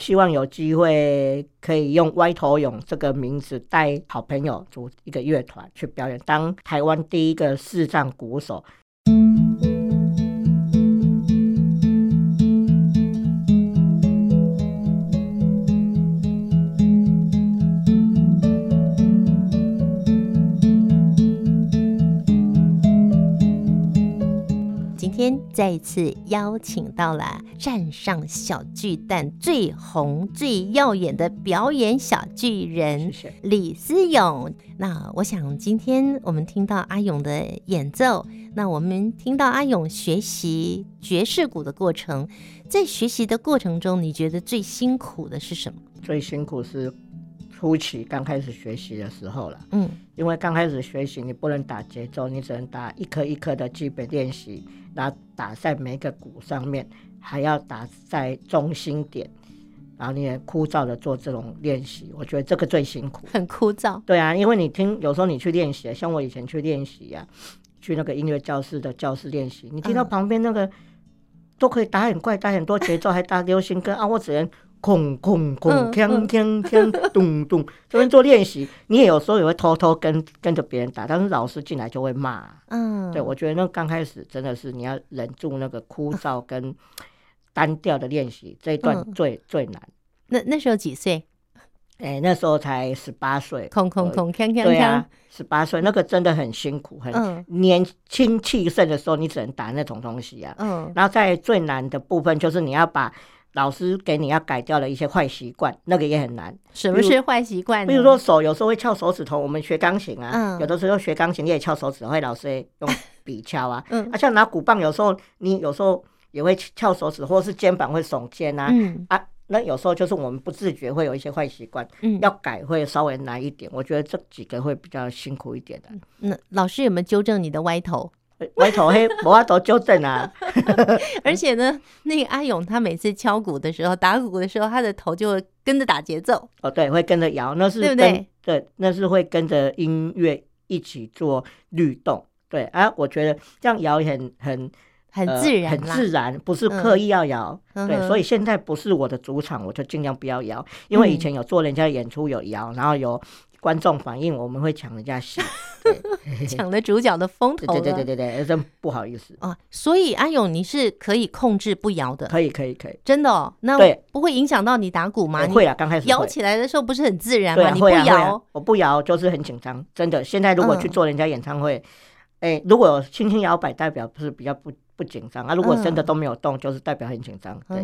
希望有机会可以用歪头勇这个名字带好朋友组一个乐团去表演，当台湾第一个视障鼓手。再一次邀请到了站上小巨蛋最红最耀眼的表演小巨人李思勇。那我想今天我们听到阿勇的演奏，那我们听到阿勇学习爵士鼓的过程，在学习的过程中，你觉得最辛苦的是什么？最辛苦是初期刚开始学习的时候了。嗯，因为刚开始学习，你不能打节奏，你只能打一颗一颗的基本练习。然后打在每个鼓上面，还要打在中心点，然后你也枯燥的做这种练习，我觉得这个最辛苦，很枯燥。对啊，因为你听，有时候你去练习，像我以前去练习呀，去那个音乐教室的教室练习，你听到旁边那个、嗯、都可以打很快，打很多节奏，还打流行歌啊，我只能。空空空，锵锵锵，咚咚，这边做练习，你也有时候也会偷偷跟跟着别人打，但是老师进来就会骂。嗯，对，我觉得那刚开始真的是你要忍住那个枯燥跟单调的练习，这一段最、嗯、最难。那那时候几岁？哎、欸，那时候才十八岁。空空空，锵锵锵。对啊，十八岁那个真的很辛苦，很年轻气盛的时候，你只能打那种东西啊。嗯，然后在最难的部分就是你要把。老师给你要改掉的一些坏习惯，那个也很难。什么是坏习惯？比如说手有时候会翘手指头，我们学钢琴啊，嗯、有的时候学钢琴你也翘手指头，会老师也用笔敲啊。嗯，啊，像拿鼓棒，有时候你有时候也会翘手指，或者是肩膀会耸肩啊。嗯啊，那有时候就是我们不自觉会有一些坏习惯，嗯，要改会稍微难一点。我觉得这几个会比较辛苦一点的。那老师有没有纠正你的歪头？歪头黑，我要都纠正啊！而且呢，那个阿勇他每次敲鼓的时候，打鼓的时候，他的头就会跟着打节奏。哦，对，会跟着摇，那是跟对不对？对，那是会跟着音乐一起做律动。对啊，我觉得这样摇也很很很自然、呃，很自然，不是刻意要摇。嗯、对，所以现在不是我的主场，我就尽量不要摇，因为以前有做人家演出有摇，然后有。观众反应，我们会抢人家戏，抢了主角的风头。对对对对对，真不好意思啊。所以阿勇，你是可以控制不摇的，可以可以可以，真的哦。那不会影响到你打鼓吗？会啊，刚开始摇起来的时候不是很自然吗？啊、你不摇，我不摇就是很紧张，真的。现在如果去做人家演唱会，哎、嗯，如果轻轻摇摆，代表不是比较不不紧张啊。如果真的都没有动，就是代表很紧张。对，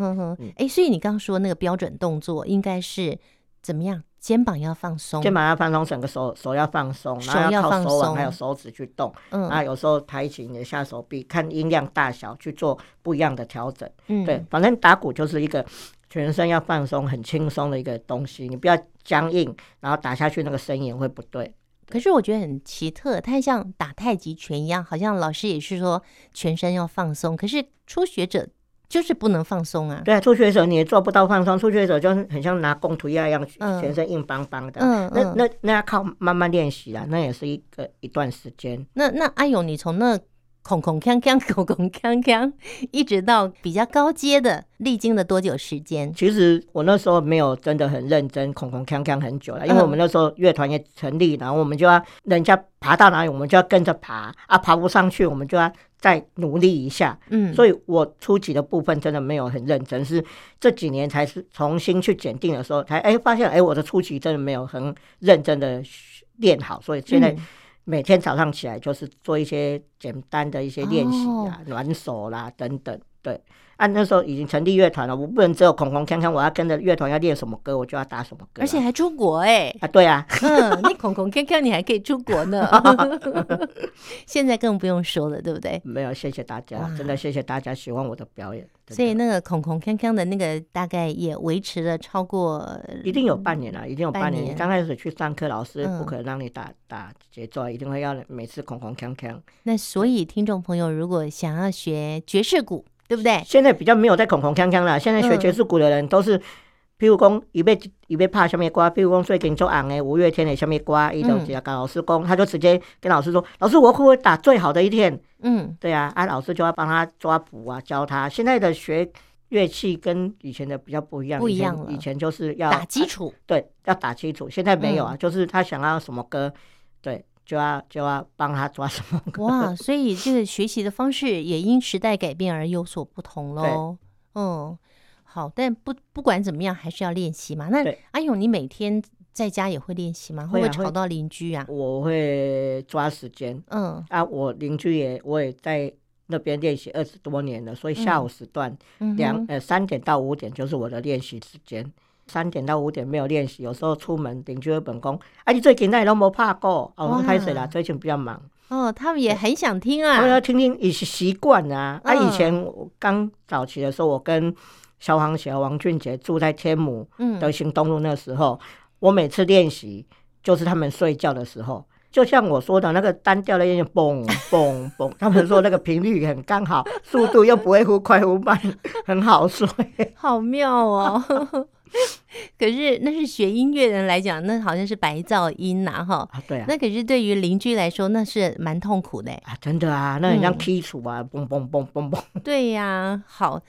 哎，所以你刚刚说那个标准动作应该是怎么样？肩膀要放松，肩膀要放松，整个手手要放松，然后要靠手腕还有手指去动。嗯，然后有时候抬起你的下手臂，看音量大小去做不一样的调整。嗯，对，反正打鼓就是一个全身要放松、很轻松的一个东西，你不要僵硬，然后打下去那个声音会不对。可是我觉得很奇特，它像打太极拳一样，好像老师也是说全身要放松，可是初学者。就是不能放松啊！对啊，初学者你也做不到放松，初学者就是很像拿弓图一样，全身硬邦邦的。嗯，那那那要靠慢慢练习啦，那也是一个一段时间。那那阿勇，你从那空空锵锵 空空锵锵，一直到比较高阶的，历经了多久时间？其实我那时候没有真的很认真空空锵锵很久了，因为我们那时候乐团也成立，然后我们就要人家爬到哪里，我们就要跟着爬啊，爬不上去，我们就要。再努力一下，嗯，所以我初级的部分真的没有很认真，是这几年才是重新去检定的时候，才哎发现哎我的初级真的没有很认真的练好，所以现在每天早上起来就是做一些简单的一些练习啊，暖手啦等等，对。啊，那时候已经成立乐团了，我不能只有空空锵锵，我要跟着乐团要练什么歌，我就要打什么歌，啊，而且还出国哎，欸！啊，对啊，嗯，你空空锵锵，你还可以出国呢，现在更不用说了，对不对？没有，谢谢大家，真的谢谢大家喜欢我的表演。所以那个空空锵锵的那个大概也维持了超过，一定有半年了，一定有半年。刚开始去上课，老师不可能让你打，嗯、打节奏，一定会要每次空空锵锵。那所以听众朋友如果想要学爵士鼓。对不对？现在比较没有在恐恐锵锵了。现在学爵士鼓的人都是，譬如讲，一被一边拍什么歌，譬如讲最近做红的五月天的什么歌，伊就直接跟老师讲，他就直接跟老师说：“老师，我会不会打最好的一天？”嗯，对啊，啊，老师就要帮他抓谱啊，教他。现在的学乐器跟以前的比较不一样，不一样了。以前就是要打基础，对，要打基础。现在没有啊，嗯、就是他想要什么歌，对，就要就要帮他抓什么歌。哇，所以这个学习的方式也因时代改变而有所不同喽。嗯，好，但不不管怎么样，还是要练习嘛。那阿勇，你每天在家也会练习吗？会不会吵到邻居啊？我会抓时间。嗯啊，我邻居也我也在。那边练习二十多年了，所以下午时段两、嗯、呃三点到五点就是我的练习时间。三点到五点没有练习，有时候出门邻居会本宫，啊，你最近那都没怕过？哦，我开始了，最近比较忙。哦，他们也很想听啊。我要听听也是习惯啊。啊，以前我刚早期的时候，我跟消防协王俊杰住在天母德兴东路那时候，嗯、我每次练习就是他们睡觉的时候。就像我说的那个单调的音乐，嘣嘣嘣，他们说那个频率很刚好，速度又不会忽快忽慢，很好睡，好妙哦。可是那是学音乐人来讲，那好像是白噪音呐，哈。对啊。那可是对于邻居来说，那是蛮痛苦的。啊，真的啊，那很像踢杵啊，嘣嘣嘣嘣嘣。对呀，好，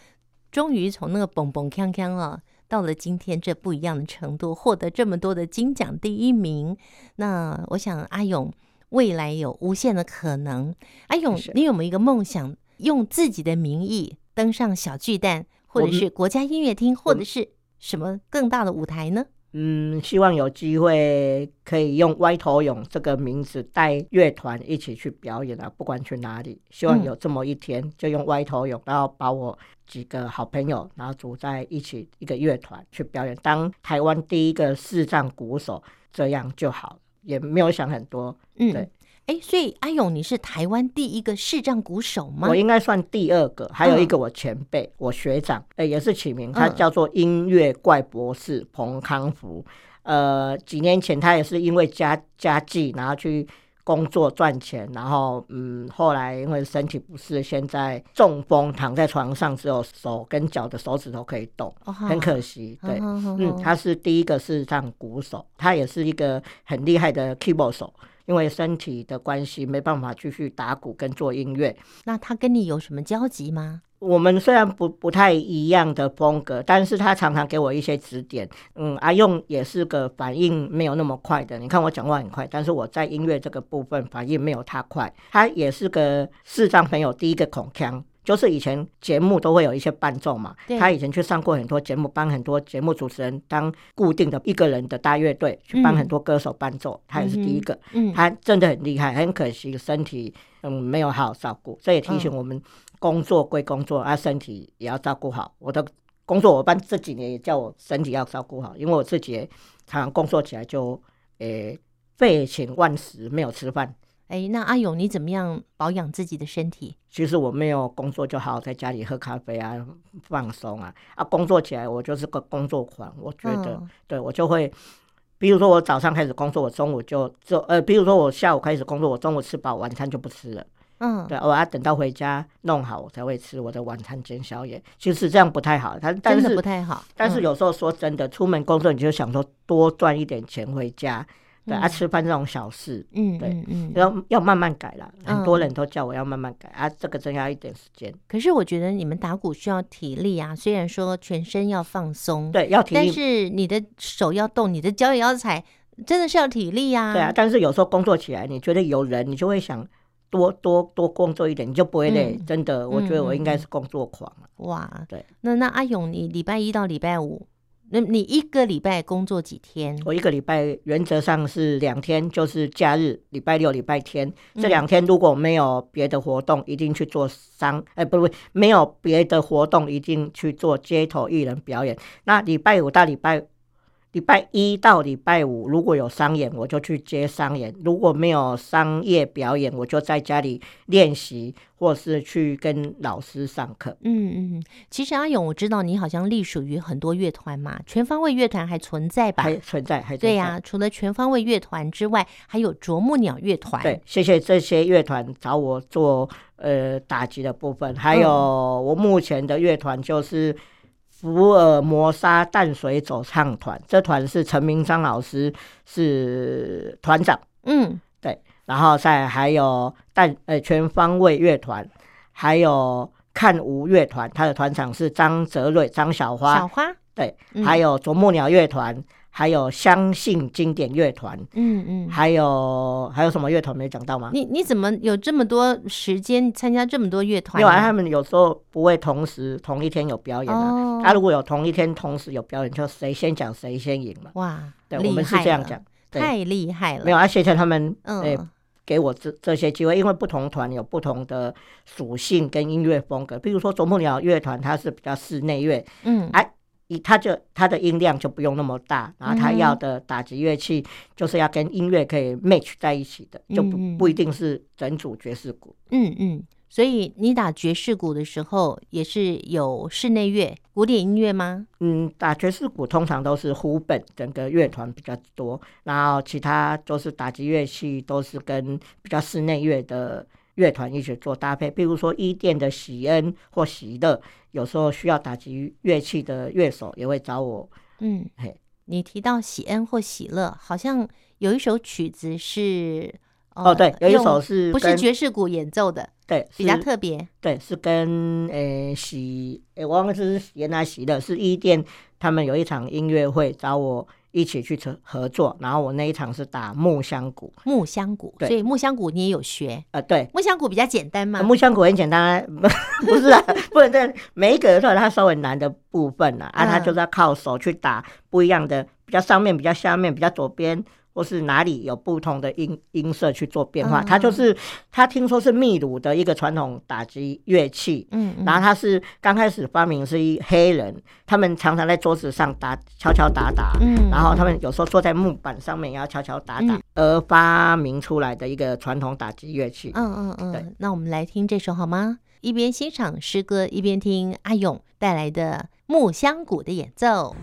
终于从那个嘣嘣锵锵啊。到了今天这不一样的程度，获得这么多的金奖第一名，那我想阿勇未来有无限的可能。阿勇，你有没有一个梦想，用自己的名义登上小巨蛋，或者是国家音乐厅，或者是什么更大的舞台呢？嗯，希望有机会可以用歪头勇这个名字带乐团一起去表演啊，不管去哪里，希望有这么一天，就用歪头勇，然后把我几个好朋友，然后组在一起一个乐团去表演，当台湾第一个视障鼓手，这样就好，也没有想很多，嗯，对。哎，所以阿勇，你是台湾第一个视障鼓手吗？我应该算第二个，还有一个我前辈，嗯、我学长，哎，也是起名，他叫做音乐怪博士彭康福。嗯、呃，几年前他也是因为家家计，然后去工作赚钱，然后嗯，后来因为身体不适，现在中风躺在床上，只有手跟脚的手指头可以动，哦、很可惜。对，嗯，他是第一个视障鼓手，他也是一个很厉害的 keyboard 手。因为身体的关系，没办法继续打鼓跟做音乐。那他跟你有什么交集吗？我们虽然不不太一样的风格，但是他常常给我一些指点。嗯，阿用也是个反应没有那么快的。你看我讲话很快，但是我在音乐这个部分反应没有他快。他也是个视障朋友第一个孔锵。就是以前节目都会有一些伴奏嘛，对他以前去上过很多节目，帮很多节目主持人当固定的一个人的大乐队，去帮很多歌手伴奏。嗯、他也是第一个，嗯、他真的很厉害，很可惜身体嗯没有好好照顾，这也提醒我们工作归工作，啊身体也要照顾好。我的工作伙伴这几年也叫我身体要照顾好，因为我自己常常工作起来就诶废寝忘食，没有吃饭。哎，那阿勇，你怎么样保养自己的身体？其实我没有工作，就好好在家里喝咖啡啊，放松啊。啊，工作起来我就是个工作狂，我觉得，嗯、对我就会，比如说我早上开始工作，我中午就就呃，比如说我下午开始工作，我中午吃饱，晚餐就不吃了。嗯，对，我要等到回家弄好，我才会吃我的晚餐兼宵夜。其实这样不太好，但但是不太好。但是有时候说真的，出门工作你就想说多赚一点钱回家。对啊，吃饭这种小事，嗯，对，嗯，要要慢慢改啦。很多人都叫我要慢慢改啊，这个真要一点时间。可是我觉得你们打鼓需要体力啊，虽然说全身要放松，对，要体力，但是你的手要动，你的脚也要踩，真的是要体力啊。对啊，但是有时候工作起来，你觉得有人，你就会想多多多工作一点，你就不会累。真的，我觉得我应该是工作狂。哇，对，那那阿勇，你礼拜一到礼拜五？那你一个礼拜工作几天？我一个礼拜原则上是两天，就是假日，礼拜六、礼拜天这两天如果没有别的活动，一定去做商，哎，不不，没有别的活动，一定去做街头艺人表演。那礼拜五到礼拜。礼拜一到礼拜五，如果有商演，我就去接商演；如果没有商业表演，我就在家里练习，或是去跟老师上课。嗯嗯，其实阿勇，我知道你好像隶属于很多乐团嘛，全方位乐团还存在吧？还存在，还存在。对呀、啊，除了全方位乐团之外，还有啄木鸟乐团。对，谢谢这些乐团找我做呃打击的部分，还有我目前的乐团就是。福尔摩沙淡水走唱团，这团是陈明章老师是团长，嗯，对，然后再还有淡呃全方位乐团，还有看吴乐团，他的团长是张泽瑞、张小花。小花对，嗯、还有啄木鸟乐团。还有相信经典乐团，嗯嗯，还有还有什么乐团没讲到吗？你你怎么有这么多时间参加这么多乐团？因为他们有时候不会同时同一天有表演啊。哦、他如果有同一天同时有表演，就谁先讲谁先赢嘛。哇，对，我们是这样讲，太厉害了。没有，啊，谢谢他们，嗯、欸，给我这这些机会，因为不同团有不同的属性跟音乐风格。比如说啄木鸟乐团，它是比较室内乐，嗯，哎。以他就他的音量就不用那么大，然后他要的打击乐器就是要跟音乐可以 match 在一起的，就不不一定是整组爵士鼓。嗯嗯，所以你打爵士鼓的时候也是有室内乐、古典音乐吗？嗯，打爵士鼓通常都是湖本整个乐团比较多，然后其他就是打击乐器都是跟比较室内乐的。乐团一起做搭配，比如说伊甸的喜恩或喜乐，有时候需要打击乐器的乐手也会找我。嗯，嘿，你提到喜恩或喜乐，好像有一首曲子是哦，对，有一首是不是爵士鼓演奏的？对，比较特别。对，是跟诶喜诶，我忘了是原来喜乐，是伊甸他们有一场音乐会找我。一起去合合作，然后我那一场是打木香鼓，木香鼓，对，所以木香鼓你也有学啊？对，木香鼓比较简单嘛？木香鼓很简单，不是啊，不能在每一个的时候它稍微难的部分啊，啊，它就是要靠手去打不一样的，比较上面，比较下面，比较左边。或是哪里有不同的音音色去做变化，他、嗯、就是他听说是秘鲁的一个传统打击乐器，嗯，嗯，然后他是刚开始发明是一黑人，他们常常在桌子上打敲敲打打，嗯，然后他们。有时候坐在木板上面也要敲敲打打，嗯、而发明出来的一个传统打击乐器，嗯嗯嗯，对，那我们来听这首好吗？一边欣赏诗歌，一边听阿勇带来的木箱鼓的演奏。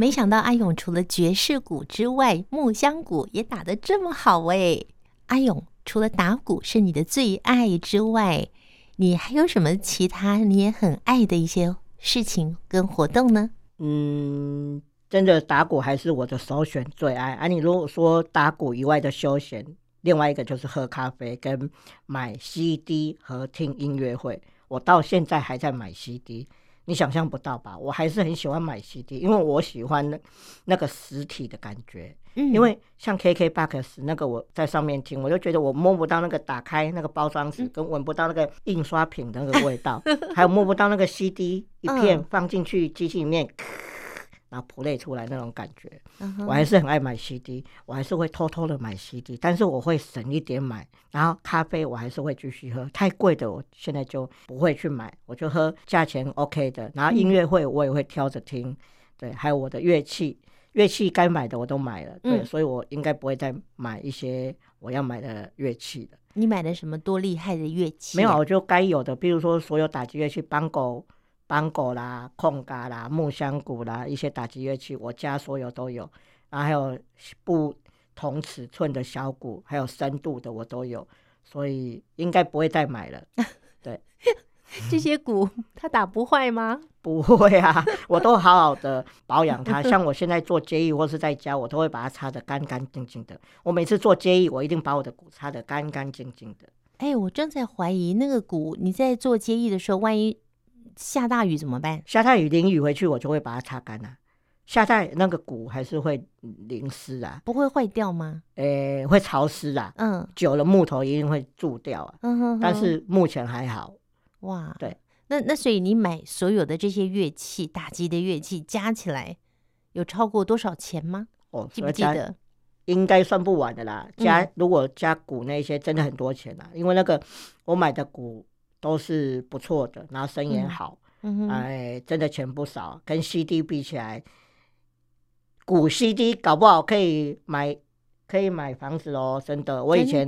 没想到阿勇除了爵士鼓之外，木箱鼓也打得这么好哎！阿勇除了打鼓是你的最爱之外，你还有什么其他你也很爱的一些事情跟活动呢？嗯，真的打鼓还是我的首选最爱啊！你如果说打鼓以外的休闲，另外一个就是喝咖啡跟买 CD 和听音乐会，我到现在还在买 CD。你想象不到吧？我还是很喜欢买 CD，因为我喜欢那那个实体的感觉。嗯，因为像 KKBOX 那个我在上面听，我就觉得我摸不到那个打开那个包装纸，跟闻不到那个印刷品的那个味道，还有摸不到那个 CD 一片放进去机器里面。然后 play 出来那种感觉，uh. 我还是很爱买 CD，我还是会偷偷的买 CD，但是我会省一点买。然后咖啡我还是会继续喝，太贵的我现在就不会去买，我就喝价钱 OK 的。然后音乐会我也会挑着听，对，还有我的乐器，乐器该买的我都买了，对，嗯、所以我应该不会再买一些我要买的乐器了。你买的什么多厉害的乐器？没有，我就该有的，比如说所有打击乐器，邦狗。邦果啦、空嘎啦、木香鼓啦，一些打击乐器，我家所有都有。然后还有不同尺寸的小鼓，还有深度的我都有，所以应该不会再买了。对，这些鼓它打不坏吗？不会啊，我都好好的保养它。像我现在做接艺或是在家，我都会把它擦得干干净净的。我每次做接艺，我一定把我的鼓擦得干干净净的。哎，我正在怀疑那个鼓，你在做接艺的时候，万一。下大雨怎么办？下大雨淋雨回去，我就会把它擦干了。下大雨那个鼓还是会淋湿啊，不会坏掉吗？诶、欸，会潮湿啊。嗯，久了木头一定会蛀掉啊。嗯哼哼。但是目前还好。哇，对。那那所以你买所有的这些乐器，打击的乐器加起来有超过多少钱吗？哦，记不记得？应该算不完的啦。加、嗯、如果加鼓那些，真的很多钱啦。因为那个我买的鼓。都是不错的，然后生意也好，嗯、哎，真的钱不少。跟 CD 比起来，股 CD 搞不好可以买，可以买房子哦，真的。我以前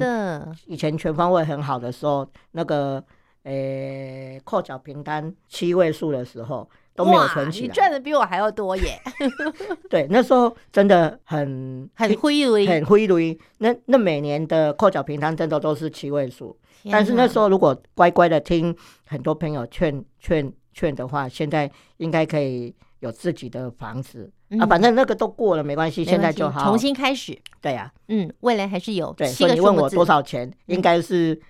以前全方位很好的时候，那个诶，扣缴凭单七位数的时候都没有存起来。你赚的比我还要多耶！对，那时候真的很 很灰辟，很灰辟。那那每年的扣缴平摊真的都是七位数。但是那时候如果乖乖的听很多朋友劝劝劝的话，现在应该可以有自己的房子、嗯、啊。反正那个都过了，没关系，现在就好，重新开始。对呀、啊，嗯，未来还是有。对，所以你问我多少钱，应该是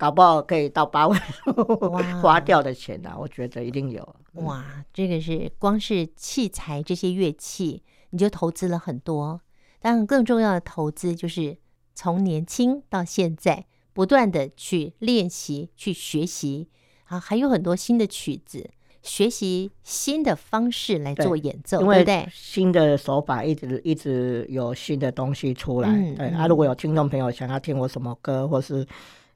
搞不好可以到八位 花掉的钱啊。我觉得一定有。哇，这个是光是器材这些乐器，你就投资了很多。当然，更重要的投资就是从年轻到现在。不断的去练习、去学习啊，还有很多新的曲子，学习新的方式来做演奏，对，对不对？新的手法一直一直有新的东西出来。嗯、对啊，如果有听众朋友想要听我什么歌，或是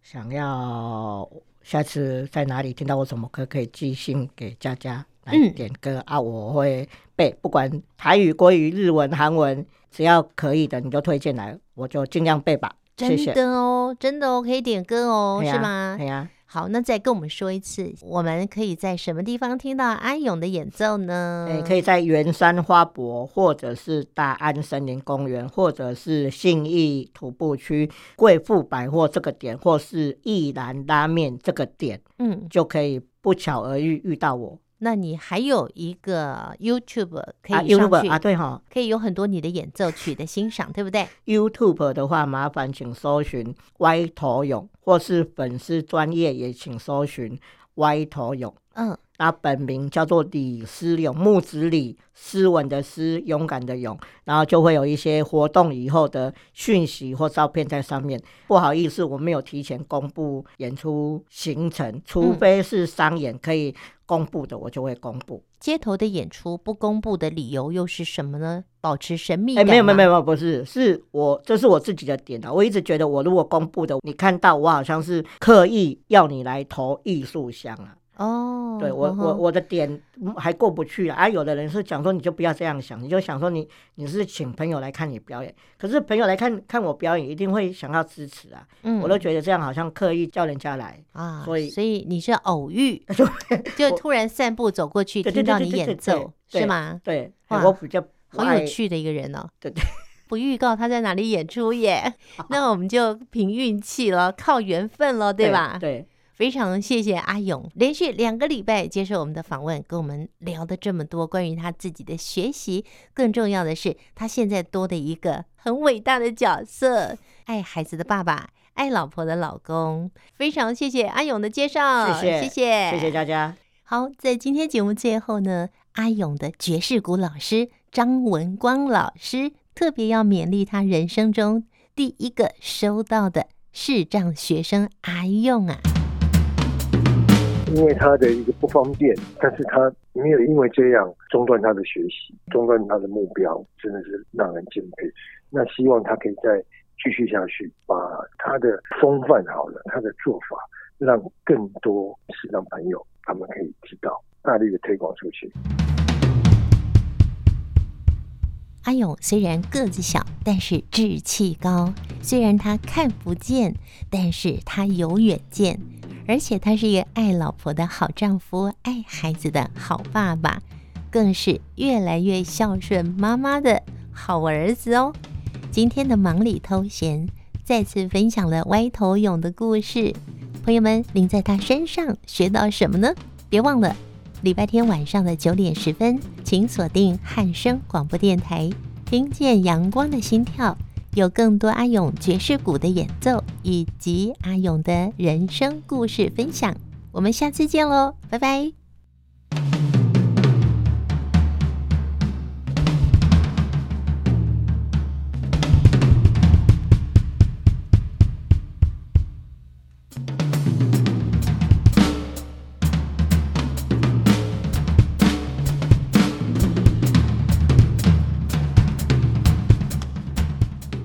想要下次在哪里听到我什么歌，可以寄信给佳佳来点歌、嗯、啊，我会背，不管台语、国语、日文、韩文，只要可以的，你就推荐来，我就尽量背吧。真的哦，真的哦，可以点歌哦，啊、是吗？对呀、啊。好，那再跟我们说一次，我们可以在什么地方听到阿勇的演奏呢？诶，可以在圆山花博，或者是大安森林公园，或者是信义徒步区贵妇百货这个点，或是一兰拉面这个点，嗯，就可以不巧而遇遇到我。那你还有一个 YouTube 可以上去啊，对哈，可以有很多你的演奏曲的欣赏，对不对？YouTube 的话，麻烦请搜寻歪头勇，或是粉丝专业也请搜寻歪头勇。嗯。那本名叫做李思勇，木子李，斯文的斯，勇敢的勇，然后就会有一些活动以后的讯息或照片在上面。不好意思，我没有提前公布演出行程，除非是商演可以公布的，我就会公布。街头的演出不公布的理由又是什么呢？保持神秘感？哎，没有没有没有，不是，是我这是我自己的点啊。我一直觉得，我如果公布的，你看到我好像是刻意要你来投艺术箱啊。哦，对我我我的点还过不去啊！有的人是讲说，你就不要这样想，你就想说你你是请朋友来看你表演，可是朋友来看看我表演，一定会想要支持啊。嗯，我都觉得这样好像刻意叫人家来啊，所以所以你是偶遇，就突然散步走过去听到你演奏是吗？对，我比较好有趣的一个人哦。对对，不预告他在哪里演出耶，那我们就凭运气了，靠缘分了，对吧？对。对非常谢谢阿勇，连续两个礼拜接受我们的访问，跟我们聊的这么多关于他自己的学习，更重要的是，他现在多的一个很伟大的角色——爱孩子的爸爸，爱老婆的老公。非常谢谢阿勇的介绍，谢谢，谢谢，谢谢大家。好，在今天节目最后呢，阿勇的爵士鼓老师张文光老师特别要勉励他人生中第一个收到的视障学生阿勇啊。因为他的一个不方便，但是他没有因为这样中断他的学习，中断他的目标，真的是让人敬佩。那希望他可以再继续下去，把他的风范好了，他的做法，让更多视障朋友他们可以知道，大力的推广出去。阿勇虽然个子小，但是志气高；虽然他看不见，但是他有远见。而且他是一个爱老婆的好丈夫，爱孩子的好爸爸，更是越来越孝顺妈妈的好儿子哦。今天的忙里偷闲再次分享了歪头勇的故事，朋友们，您在他身上学到什么呢？别忘了礼拜天晚上的九点十分，请锁定汉声广播电台，听见阳光的心跳。有更多阿勇爵士鼓的演奏，以及阿勇的人生故事分享，我们下次见喽，拜拜。